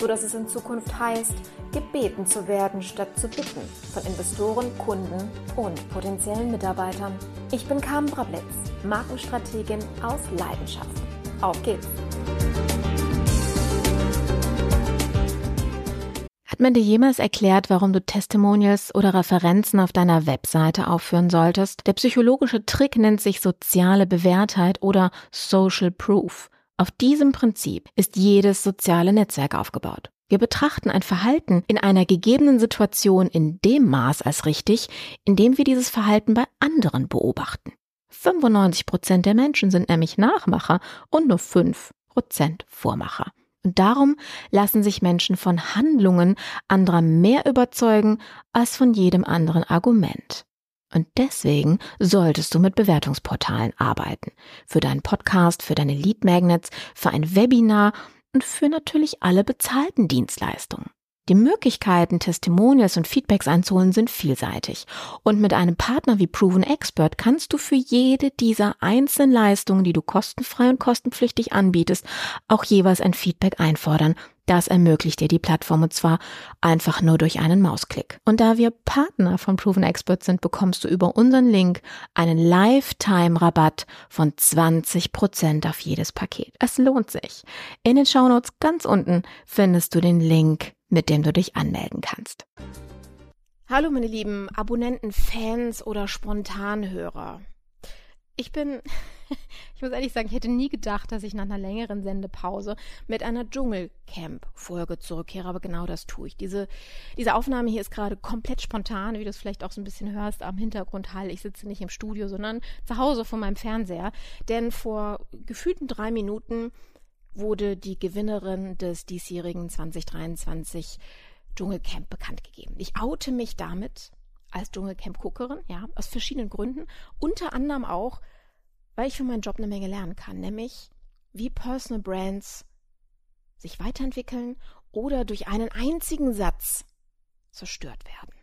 so dass es in Zukunft heißt, gebeten zu werden statt zu bitten von Investoren, Kunden und potenziellen Mitarbeitern. Ich bin Carmen Brablitz, Markenstrategin aus Leidenschaft. Auf geht's! Hat man dir jemals erklärt, warum du Testimonials oder Referenzen auf deiner Webseite aufführen solltest? Der psychologische Trick nennt sich soziale Bewährtheit oder Social Proof. Auf diesem Prinzip ist jedes soziale Netzwerk aufgebaut. Wir betrachten ein Verhalten in einer gegebenen Situation in dem Maß als richtig, in dem wir dieses Verhalten bei anderen beobachten. 95 Prozent der Menschen sind nämlich Nachmacher und nur 5 Prozent Vormacher. Und darum lassen sich Menschen von Handlungen anderer mehr überzeugen als von jedem anderen Argument. Und deswegen solltest du mit Bewertungsportalen arbeiten. Für deinen Podcast, für deine Lead Magnets, für ein Webinar und für natürlich alle bezahlten Dienstleistungen. Die Möglichkeiten, Testimonials und Feedbacks einzuholen, sind vielseitig. Und mit einem Partner wie Proven Expert kannst du für jede dieser einzelnen Leistungen, die du kostenfrei und kostenpflichtig anbietest, auch jeweils ein Feedback einfordern. Das ermöglicht dir die Plattform und zwar einfach nur durch einen Mausklick. Und da wir Partner von Proven Expert sind, bekommst du über unseren Link einen Lifetime-Rabatt von 20% auf jedes Paket. Es lohnt sich. In den Shownotes ganz unten findest du den Link mit dem du dich anmelden kannst. Hallo meine lieben Abonnenten, Fans oder Spontanhörer. Ich bin, ich muss ehrlich sagen, ich hätte nie gedacht, dass ich nach einer längeren Sendepause mit einer Dschungelcamp-Folge zurückkehre, aber genau das tue ich. Diese, diese Aufnahme hier ist gerade komplett spontan, wie du es vielleicht auch so ein bisschen hörst am Hintergrund Hall. Ich sitze nicht im Studio, sondern zu Hause vor meinem Fernseher, denn vor gefühlten drei Minuten wurde die Gewinnerin des diesjährigen 2023 Dschungelcamp bekannt gegeben. Ich oute mich damit als Dschungelcamp-Guckerin, ja, aus verschiedenen Gründen. Unter anderem auch, weil ich für meinen Job eine Menge lernen kann, nämlich wie Personal Brands sich weiterentwickeln oder durch einen einzigen Satz zerstört werden.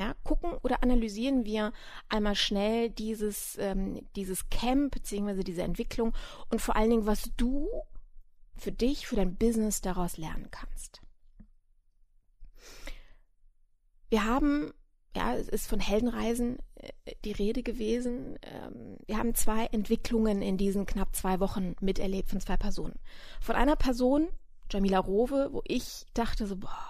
Ja, gucken oder analysieren wir einmal schnell dieses, ähm, dieses Camp bzw. diese Entwicklung und vor allen Dingen, was du für dich, für dein Business daraus lernen kannst. Wir haben, ja, es ist von Heldenreisen äh, die Rede gewesen. Ähm, wir haben zwei Entwicklungen in diesen knapp zwei Wochen miterlebt von zwei Personen. Von einer Person, Jamila Rowe, wo ich dachte so, boah,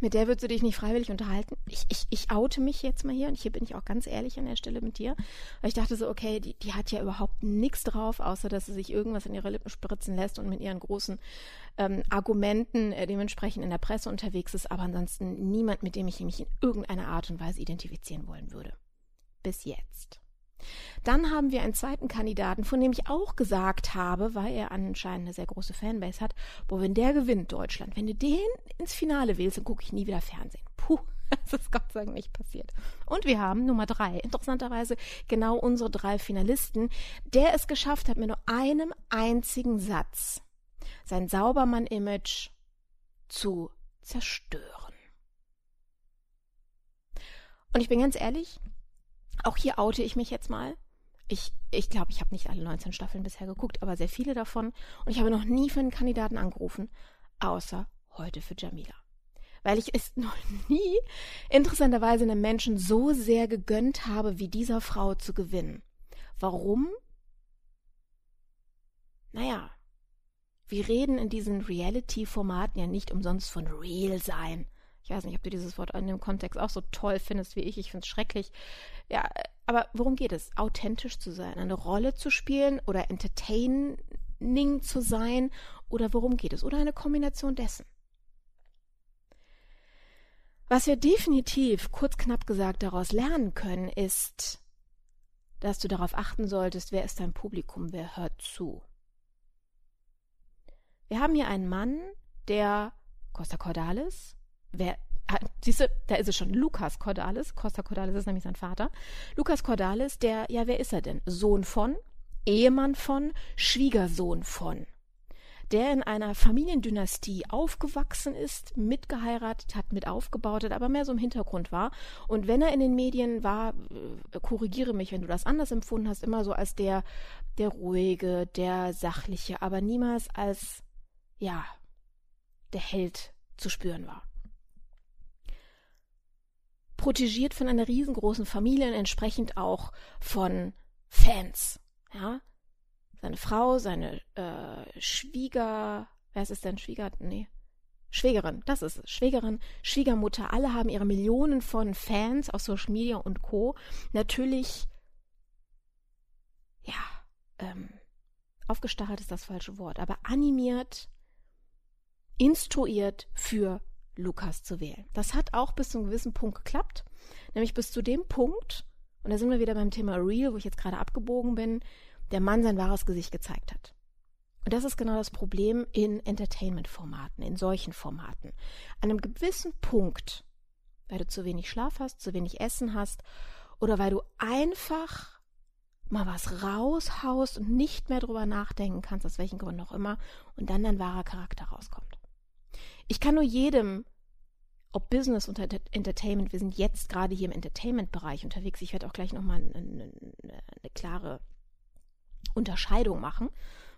mit der würdest du dich nicht freiwillig unterhalten. Ich, ich, ich oute mich jetzt mal hier und hier bin ich auch ganz ehrlich an der Stelle mit dir. Weil ich dachte so, okay, die, die hat ja überhaupt nichts drauf, außer dass sie sich irgendwas in ihre Lippen spritzen lässt und mit ihren großen ähm, Argumenten äh, dementsprechend in der Presse unterwegs ist, aber ansonsten niemand, mit dem ich mich in irgendeiner Art und Weise identifizieren wollen würde. Bis jetzt. Dann haben wir einen zweiten Kandidaten, von dem ich auch gesagt habe, weil er anscheinend eine sehr große Fanbase hat, boah, wenn der gewinnt Deutschland, wenn du den ins Finale wählst, dann gucke ich nie wieder Fernsehen. Puh, das ist Gott sei Dank nicht passiert. Und wir haben Nummer drei, interessanterweise genau unsere drei Finalisten, der es geschafft hat, mit nur einem einzigen Satz sein Saubermann-Image zu zerstören. Und ich bin ganz ehrlich, auch hier oute ich mich jetzt mal. Ich glaube, ich, glaub, ich habe nicht alle 19 Staffeln bisher geguckt, aber sehr viele davon. Und ich habe noch nie für einen Kandidaten angerufen, außer heute für Jamila. Weil ich es noch nie interessanterweise einem Menschen so sehr gegönnt habe, wie dieser Frau zu gewinnen. Warum? Naja, wir reden in diesen Reality-Formaten ja nicht umsonst von Real sein. Ich weiß nicht, ob du dieses Wort in dem Kontext auch so toll findest wie ich. Ich finde es schrecklich. Ja, aber worum geht es? Authentisch zu sein, eine Rolle zu spielen oder entertaining zu sein oder worum geht es oder eine Kombination dessen. Was wir definitiv, kurz knapp gesagt, daraus lernen können, ist, dass du darauf achten solltest, wer ist dein Publikum, wer hört zu. Wir haben hier einen Mann, der Costa Cordalis, wer, ah, siehst du, da ist es schon, Lukas Cordalis, Costa Cordalis ist nämlich sein Vater. Lukas Cordalis, der, ja, wer ist er denn? Sohn von, Ehemann von, Schwiegersohn von der in einer Familiendynastie aufgewachsen ist, mitgeheiratet hat, mit aufgebaut hat, aber mehr so im Hintergrund war. Und wenn er in den Medien war, äh, korrigiere mich, wenn du das anders empfunden hast, immer so als der, der ruhige, der sachliche, aber niemals als, ja, der Held zu spüren war. Protegiert von einer riesengroßen Familie und entsprechend auch von Fans. Ja, seine Frau, seine äh, Schwieger, wer ist es denn? Schwieger, nee. Schwägerin, das ist es. Schwägerin, Schwiegermutter, alle haben ihre Millionen von Fans auf Social Media und Co. Natürlich, ja, ähm, aufgestachelt ist das falsche Wort, aber animiert, instruiert für Lukas zu wählen. Das hat auch bis zu einem gewissen Punkt geklappt, nämlich bis zu dem Punkt, und da sind wir wieder beim Thema Real, wo ich jetzt gerade abgebogen bin, der Mann sein wahres Gesicht gezeigt hat. Und das ist genau das Problem in Entertainment-Formaten, in solchen Formaten. An einem gewissen Punkt, weil du zu wenig Schlaf hast, zu wenig Essen hast oder weil du einfach mal was raushaust und nicht mehr drüber nachdenken kannst, aus welchen Gründen auch immer, und dann dein wahrer Charakter rauskommt. Ich kann nur jedem, ob Business und Entertainment, wir sind jetzt gerade hier im Entertainment-Bereich unterwegs, ich werde auch gleich nochmal eine, eine, eine klare Unterscheidung machen.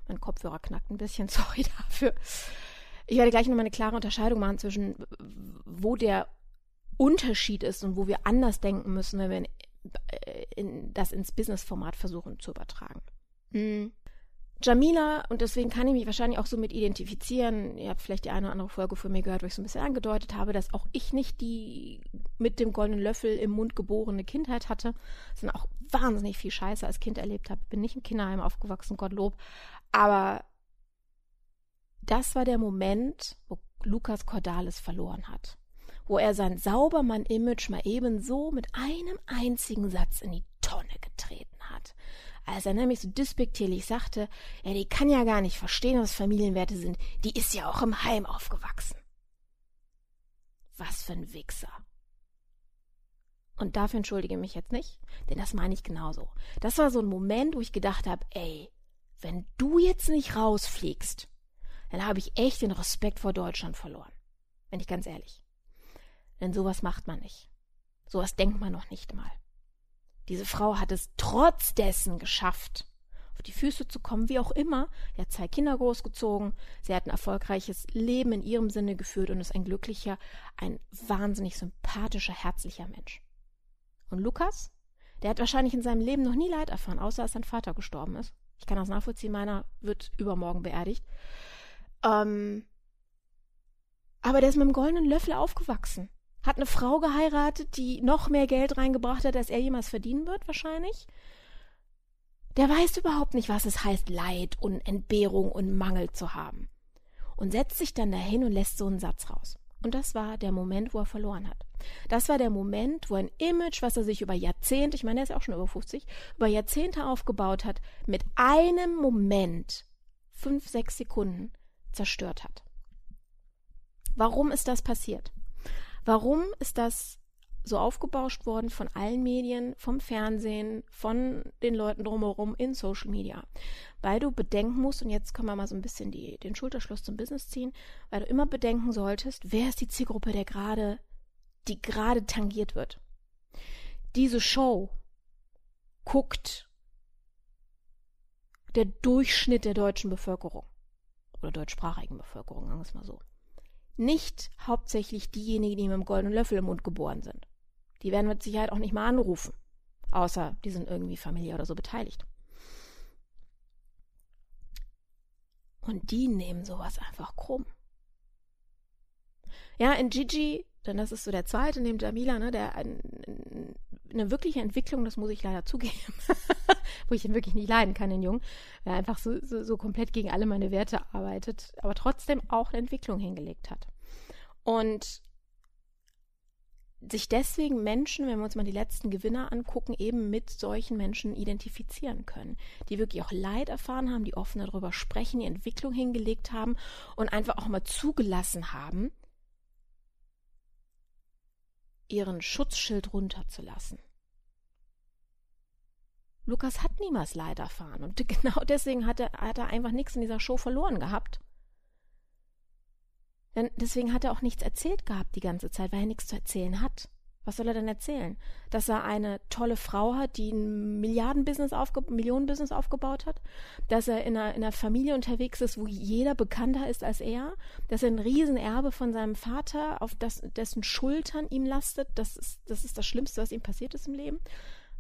Mein Kopfhörer knackt ein bisschen, sorry dafür. Ich werde gleich nochmal eine klare Unterscheidung machen zwischen, wo der Unterschied ist und wo wir anders denken müssen, wenn wir in, äh, in, das ins Business-Format versuchen zu übertragen. Mhm. Jamila, und deswegen kann ich mich wahrscheinlich auch so mit identifizieren, ihr habt vielleicht die eine oder andere Folge von mir gehört, wo ich so ein bisschen angedeutet habe, dass auch ich nicht die mit dem goldenen Löffel im Mund geborene Kindheit hatte, sondern auch wahnsinnig viel Scheiße als Kind erlebt habe. Bin nicht im Kinderheim aufgewachsen, Gottlob. Aber das war der Moment, wo Lukas Cordalis verloren hat. Wo er sein Saubermann-Image mal eben so mit einem einzigen Satz in die Tonne getreten hat als er nämlich so despektierlich sagte, ja, die kann ja gar nicht verstehen, was Familienwerte sind, die ist ja auch im Heim aufgewachsen. Was für ein Wichser. Und dafür entschuldige ich mich jetzt nicht, denn das meine ich genauso. Das war so ein Moment, wo ich gedacht habe, ey, wenn du jetzt nicht rausfliegst, dann habe ich echt den Respekt vor Deutschland verloren. Wenn ich ganz ehrlich. Denn sowas macht man nicht. Sowas denkt man noch nicht mal. Diese Frau hat es trotz dessen geschafft, auf die Füße zu kommen, wie auch immer. Sie hat zwei Kinder großgezogen. Sie hat ein erfolgreiches Leben in ihrem Sinne geführt und ist ein glücklicher, ein wahnsinnig sympathischer, herzlicher Mensch. Und Lukas? Der hat wahrscheinlich in seinem Leben noch nie Leid erfahren, außer als sein Vater gestorben ist. Ich kann das nachvollziehen, meiner wird übermorgen beerdigt. Ähm, aber der ist mit dem goldenen Löffel aufgewachsen hat eine Frau geheiratet, die noch mehr Geld reingebracht hat, als er jemals verdienen wird, wahrscheinlich. Der weiß überhaupt nicht, was es heißt, Leid und Entbehrung und Mangel zu haben. Und setzt sich dann dahin und lässt so einen Satz raus. Und das war der Moment, wo er verloren hat. Das war der Moment, wo ein Image, was er sich über Jahrzehnte, ich meine, er ist auch schon über 50, über Jahrzehnte aufgebaut hat, mit einem Moment, fünf, sechs Sekunden, zerstört hat. Warum ist das passiert? Warum ist das so aufgebauscht worden von allen Medien, vom Fernsehen, von den Leuten drumherum in Social Media. Weil du bedenken musst, und jetzt können wir mal so ein bisschen die, den Schulterschluss zum Business ziehen, weil du immer bedenken solltest, wer ist die Zielgruppe, der gerade, die gerade tangiert wird. Diese Show guckt der Durchschnitt der deutschen Bevölkerung oder deutschsprachigen Bevölkerung, sagen wir es mal so nicht hauptsächlich diejenigen, die mit dem goldenen Löffel im Mund geboren sind. Die werden mit Sicherheit auch nicht mal anrufen, außer die sind irgendwie familiär oder so beteiligt. Und die nehmen sowas einfach krumm. Ja, in Gigi, denn das ist so der zweite neben Jamila, ne, der ein, eine wirkliche Entwicklung, das muss ich leider zugeben, wo ich ihn wirklich nicht leiden kann, den Jungen, der einfach so, so, so komplett gegen alle meine Werte arbeitet, aber trotzdem auch eine Entwicklung hingelegt hat. Und sich deswegen Menschen, wenn wir uns mal die letzten Gewinner angucken, eben mit solchen Menschen identifizieren können, die wirklich auch Leid erfahren haben, die offen darüber sprechen, die Entwicklung hingelegt haben und einfach auch mal zugelassen haben, ihren Schutzschild runterzulassen. Lukas hat niemals Leid erfahren und genau deswegen hat er, hat er einfach nichts in dieser Show verloren gehabt. Denn deswegen hat er auch nichts erzählt gehabt die ganze Zeit, weil er nichts zu erzählen hat. Was soll er denn erzählen? Dass er eine tolle Frau hat, die ein Milliardenbusiness aufge Millionenbusiness aufgebaut hat? Dass er in einer, in einer Familie unterwegs ist, wo jeder bekannter ist als er? Dass er ein Riesenerbe von seinem Vater, auf das, dessen Schultern ihm lastet? Das ist, das ist das Schlimmste, was ihm passiert ist im Leben?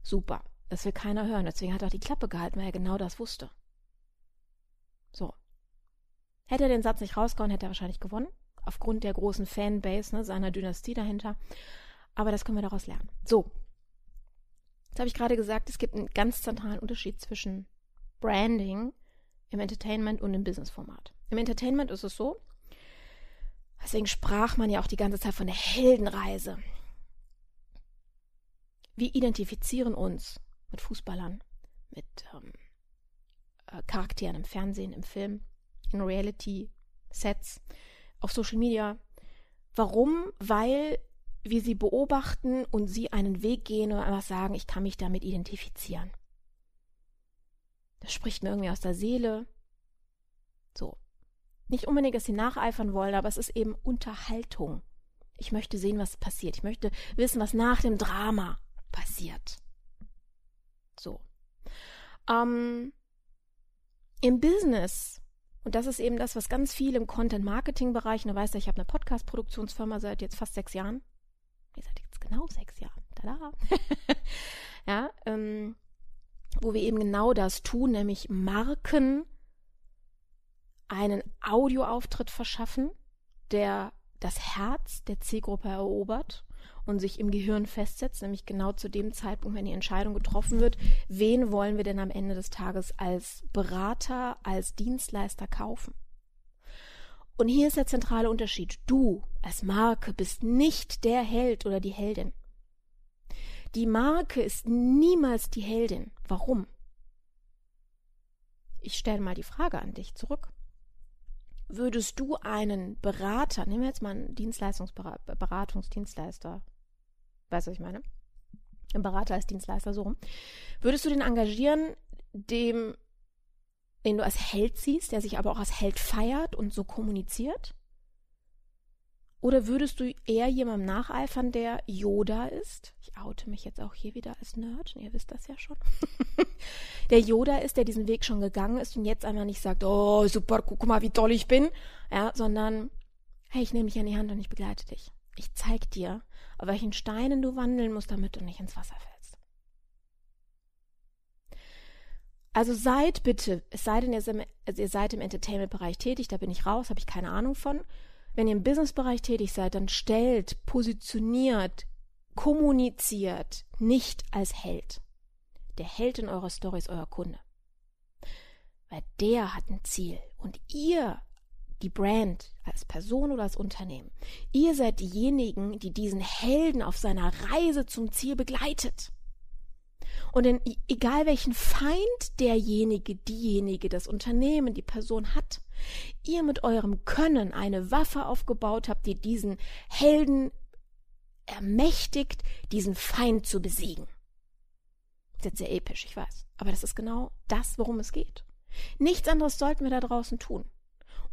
Super. Das will keiner hören. Deswegen hat er auch die Klappe gehalten, weil er genau das wusste. So. Hätte er den Satz nicht rausgehauen, hätte er wahrscheinlich gewonnen aufgrund der großen Fanbase ne, seiner Dynastie dahinter. Aber das können wir daraus lernen. So. Jetzt habe ich gerade gesagt, es gibt einen ganz zentralen Unterschied zwischen Branding im Entertainment und im Businessformat. Im Entertainment ist es so, deswegen sprach man ja auch die ganze Zeit von der Heldenreise. Wir identifizieren uns mit Fußballern, mit ähm, äh, Charakteren im Fernsehen, im Film, in Reality-Sets auf Social Media. Warum? Weil wir sie beobachten und sie einen Weg gehen und einfach sagen, ich kann mich damit identifizieren. Das spricht mir irgendwie aus der Seele. So. Nicht unbedingt, dass sie nacheifern wollen, aber es ist eben Unterhaltung. Ich möchte sehen, was passiert. Ich möchte wissen, was nach dem Drama passiert. Ähm, Im Business und das ist eben das, was ganz viel im Content-Marketing-Bereich, du weißt ja, ich habe eine Podcast-Produktionsfirma seit jetzt fast sechs Jahren. Nee, seit jetzt genau sechs Jahren. Tada. ja, ähm, wo wir eben genau das tun, nämlich Marken einen Audioauftritt verschaffen, der das Herz der Zielgruppe erobert und sich im Gehirn festsetzt, nämlich genau zu dem Zeitpunkt, wenn die Entscheidung getroffen wird, wen wollen wir denn am Ende des Tages als Berater, als Dienstleister kaufen. Und hier ist der zentrale Unterschied. Du als Marke bist nicht der Held oder die Heldin. Die Marke ist niemals die Heldin. Warum? Ich stelle mal die Frage an dich zurück. Würdest du einen Berater, nehmen wir jetzt mal einen Dienstleistungsberatungsdienstleister, Weißt du, was ich meine? Ein Berater als Dienstleister, so rum. Würdest du den engagieren, dem, den du als Held siehst, der sich aber auch als Held feiert und so kommuniziert? Oder würdest du eher jemandem nacheifern, der Yoda ist? Ich oute mich jetzt auch hier wieder als Nerd, ihr wisst das ja schon. der Yoda ist, der diesen Weg schon gegangen ist und jetzt einfach nicht sagt, oh super, guck mal, wie toll ich bin, ja, sondern, hey, ich nehme dich an die Hand und ich begleite dich. Ich zeig dir, auf welchen Steinen du wandeln musst, damit du nicht ins Wasser fällst. Also seid bitte, es sei denn, ihr, also seid im Entertainment-Bereich tätig, da bin ich raus, habe ich keine Ahnung von. Wenn ihr im Business-Bereich tätig seid, dann stellt, positioniert, kommuniziert nicht als Held. Der Held in eurer Story ist euer Kunde. Weil der hat ein Ziel und ihr die Brand als Person oder als Unternehmen. Ihr seid diejenigen, die diesen Helden auf seiner Reise zum Ziel begleitet. Und in, egal welchen Feind derjenige, diejenige, das Unternehmen, die Person hat, ihr mit eurem Können eine Waffe aufgebaut habt, die diesen Helden ermächtigt, diesen Feind zu besiegen. Das ist jetzt sehr episch, ich weiß. Aber das ist genau das, worum es geht. Nichts anderes sollten wir da draußen tun.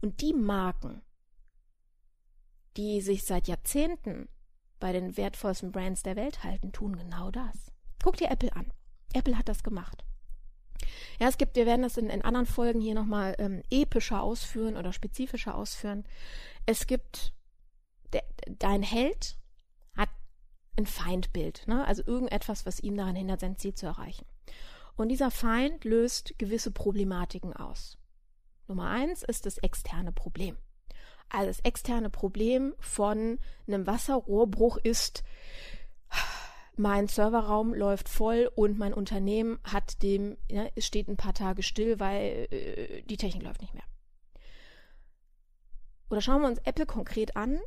Und die Marken, die sich seit Jahrzehnten bei den wertvollsten Brands der Welt halten, tun genau das. Guck dir Apple an. Apple hat das gemacht. Ja, es gibt, wir werden das in, in anderen Folgen hier nochmal ähm, epischer ausführen oder spezifischer ausführen. Es gibt, de, dein Held hat ein Feindbild, ne? also irgendetwas, was ihm daran hindert, sein Ziel zu erreichen. Und dieser Feind löst gewisse Problematiken aus. Nummer eins ist das externe Problem. Also das externe Problem von einem Wasserrohrbruch ist, mein Serverraum läuft voll und mein Unternehmen hat dem, ja, es steht ein paar Tage still, weil äh, die Technik läuft nicht mehr. Oder schauen wir uns Apple konkret an.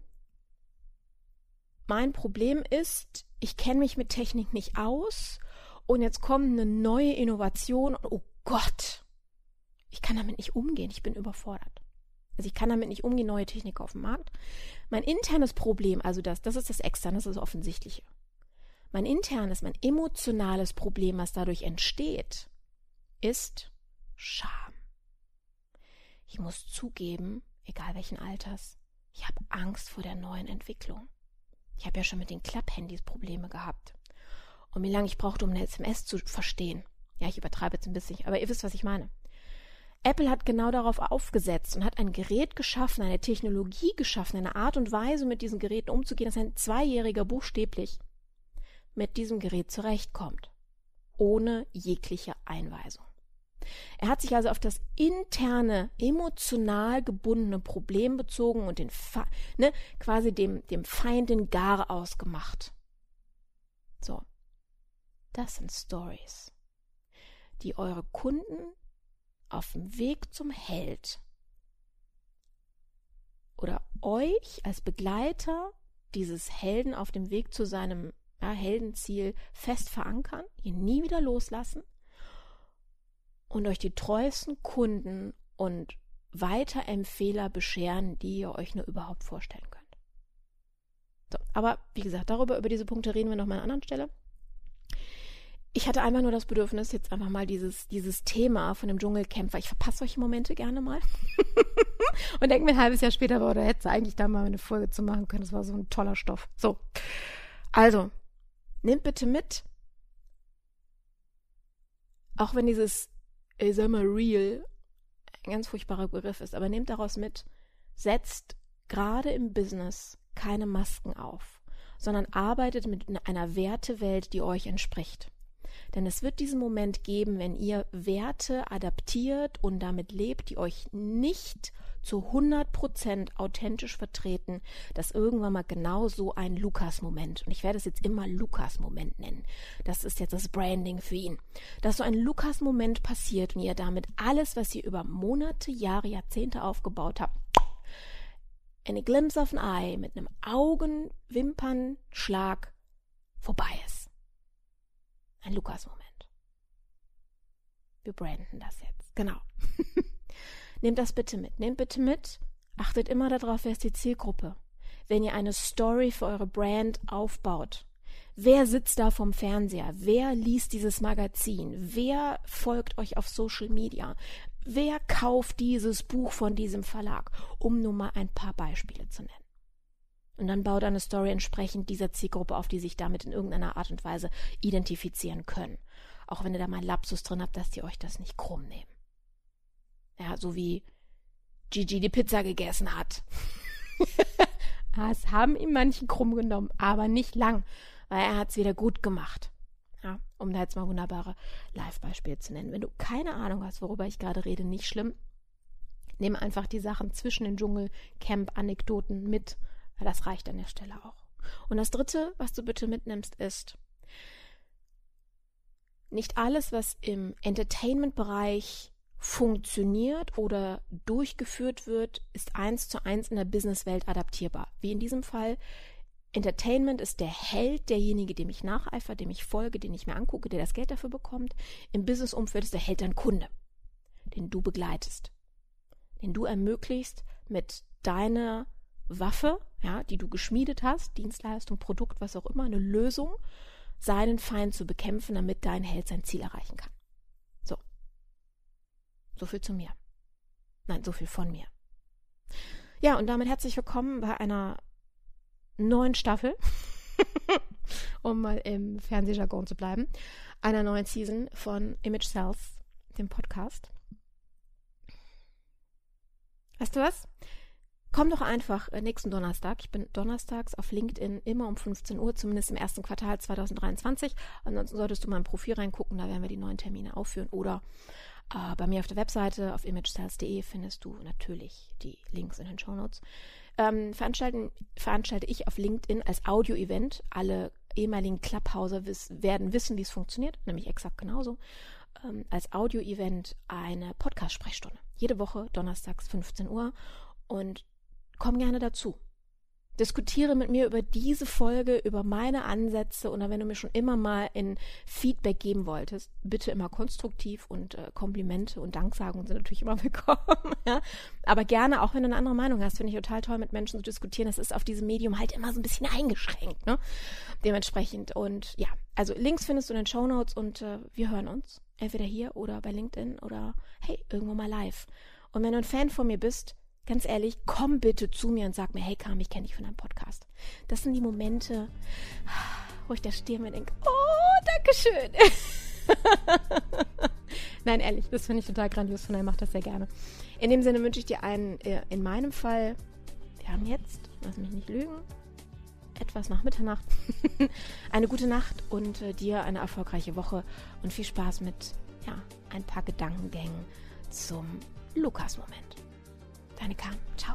Mein Problem ist, ich kenne mich mit Technik nicht aus und jetzt kommt eine neue Innovation und oh Gott, ich kann damit nicht umgehen, ich bin überfordert. Also ich kann damit nicht umgehen, neue Technik auf dem Markt. Mein internes Problem, also das, das ist das Externe, das ist das Offensichtliche. Mein internes, mein emotionales Problem, was dadurch entsteht, ist Scham. Ich muss zugeben, egal welchen Alters, ich habe Angst vor der neuen Entwicklung. Ich habe ja schon mit den Klapphandys Probleme gehabt. Und wie lange ich brauchte, um eine SMS zu verstehen. Ja, ich übertreibe jetzt ein bisschen, aber ihr wisst, was ich meine. Apple hat genau darauf aufgesetzt und hat ein Gerät geschaffen, eine Technologie geschaffen, eine Art und Weise, mit diesen Geräten umzugehen, dass ein Zweijähriger buchstäblich mit diesem Gerät zurechtkommt, ohne jegliche Einweisung. Er hat sich also auf das interne, emotional gebundene Problem bezogen und den ne, quasi dem, dem Feind den Gar ausgemacht. So. Das sind Stories, die eure Kunden auf dem Weg zum Held oder euch als Begleiter dieses Helden auf dem Weg zu seinem ja, Heldenziel fest verankern, ihn nie wieder loslassen und euch die treuesten Kunden und Weiterempfehler bescheren, die ihr euch nur überhaupt vorstellen könnt. So, aber wie gesagt, darüber, über diese Punkte reden wir noch mal an anderen Stelle. Ich hatte einfach nur das Bedürfnis, jetzt einfach mal dieses, dieses Thema von dem Dschungelcamp, weil ich verpasse solche Momente gerne mal. und denke mir ein halbes Jahr später, boah, da hätte eigentlich da mal eine Folge zu machen können. Das war so ein toller Stoff. So. Also, nehmt bitte mit, auch wenn dieses, ich sag mal, real ein ganz furchtbarer Begriff ist, aber nehmt daraus mit, setzt gerade im Business keine Masken auf, sondern arbeitet mit einer Wertewelt, die euch entspricht. Denn es wird diesen Moment geben, wenn ihr Werte adaptiert und damit lebt, die euch nicht zu 100% authentisch vertreten, dass irgendwann mal genau so ein Lukas-Moment, und ich werde es jetzt immer Lukas-Moment nennen, das ist jetzt das Branding für ihn, dass so ein Lukas-Moment passiert und ihr damit alles, was ihr über Monate, Jahre, Jahrzehnte aufgebaut habt, eine glimpse of an eye mit einem Augenwimpernschlag vorbei ist. Ein Lukas-Moment. Wir branden das jetzt. Genau. Nehmt das bitte mit. Nehmt bitte mit. Achtet immer darauf, wer ist die Zielgruppe. Wenn ihr eine Story für eure Brand aufbaut, wer sitzt da vom Fernseher? Wer liest dieses Magazin? Wer folgt euch auf Social Media? Wer kauft dieses Buch von diesem Verlag? Um nur mal ein paar Beispiele zu nennen. Und dann baut eine Story entsprechend dieser Zielgruppe auf, die sich damit in irgendeiner Art und Weise identifizieren können. Auch wenn ihr da mal Lapsus drin habt, dass die euch das nicht krumm nehmen. Ja, so wie Gigi die Pizza gegessen hat. das haben ihm manchen krumm genommen, aber nicht lang, weil er hat es wieder gut gemacht. Ja, um da jetzt mal wunderbare Live-Beispiele zu nennen. Wenn du keine Ahnung hast, worüber ich gerade rede, nicht schlimm. Nimm einfach die Sachen zwischen den Dschungelcamp-Anekdoten mit das reicht an der Stelle auch. Und das Dritte, was du bitte mitnimmst, ist, nicht alles, was im Entertainment-Bereich funktioniert oder durchgeführt wird, ist eins zu eins in der Businesswelt adaptierbar. Wie in diesem Fall, Entertainment ist der Held, derjenige, dem ich nacheifere, dem ich folge, den ich mir angucke, der das Geld dafür bekommt. Im Businessumfeld ist der Held dein Kunde, den du begleitest, den du ermöglicht, mit deiner Waffe, ja, die du geschmiedet hast, Dienstleistung, Produkt, was auch immer, eine Lösung, seinen Feind zu bekämpfen, damit dein Held sein Ziel erreichen kann. So. So viel zu mir. Nein, so viel von mir. Ja, und damit herzlich willkommen bei einer neuen Staffel, um mal im Fernsehjargon zu bleiben, einer neuen Season von Image Cells, dem Podcast. Weißt du was? Komm doch einfach äh, nächsten Donnerstag. Ich bin donnerstags auf LinkedIn immer um 15 Uhr, zumindest im ersten Quartal 2023. Ansonsten solltest du mal im Profil reingucken, da werden wir die neuen Termine aufführen. Oder äh, bei mir auf der Webseite auf imagesales.de findest du natürlich die Links in den Show Notes. Ähm, veranstalten, veranstalte ich auf LinkedIn als Audio-Event alle ehemaligen Clubhauser wiss, werden wissen, wie es funktioniert, nämlich exakt genauso, ähm, als Audio-Event eine Podcast-Sprechstunde. Jede Woche, donnerstags 15 Uhr. Und komm gerne dazu. Diskutiere mit mir über diese Folge, über meine Ansätze oder wenn du mir schon immer mal in Feedback geben wolltest, bitte immer konstruktiv und äh, Komplimente und Danksagungen sind natürlich immer willkommen. ja? Aber gerne, auch wenn du eine andere Meinung hast, finde ich total toll, mit Menschen zu diskutieren. Das ist auf diesem Medium halt immer so ein bisschen eingeschränkt, ne? Dementsprechend. Und ja, also Links findest du in den Show Notes und äh, wir hören uns. Entweder hier oder bei LinkedIn oder hey, irgendwo mal live. Und wenn du ein Fan von mir bist, ganz ehrlich, komm bitte zu mir und sag mir, hey Kam, ich kenne dich von deinem Podcast. Das sind die Momente, wo ich da stehe und mir denke, oh, danke schön. Nein, ehrlich, das finde ich total grandios von daher macht das sehr gerne. In dem Sinne wünsche ich dir einen, äh, in meinem Fall, wir haben jetzt, lass mich nicht lügen, etwas nach Mitternacht, eine gute Nacht und äh, dir eine erfolgreiche Woche und viel Spaß mit, ja, ein paar Gedankengängen zum Lukas-Moment. ส一看，超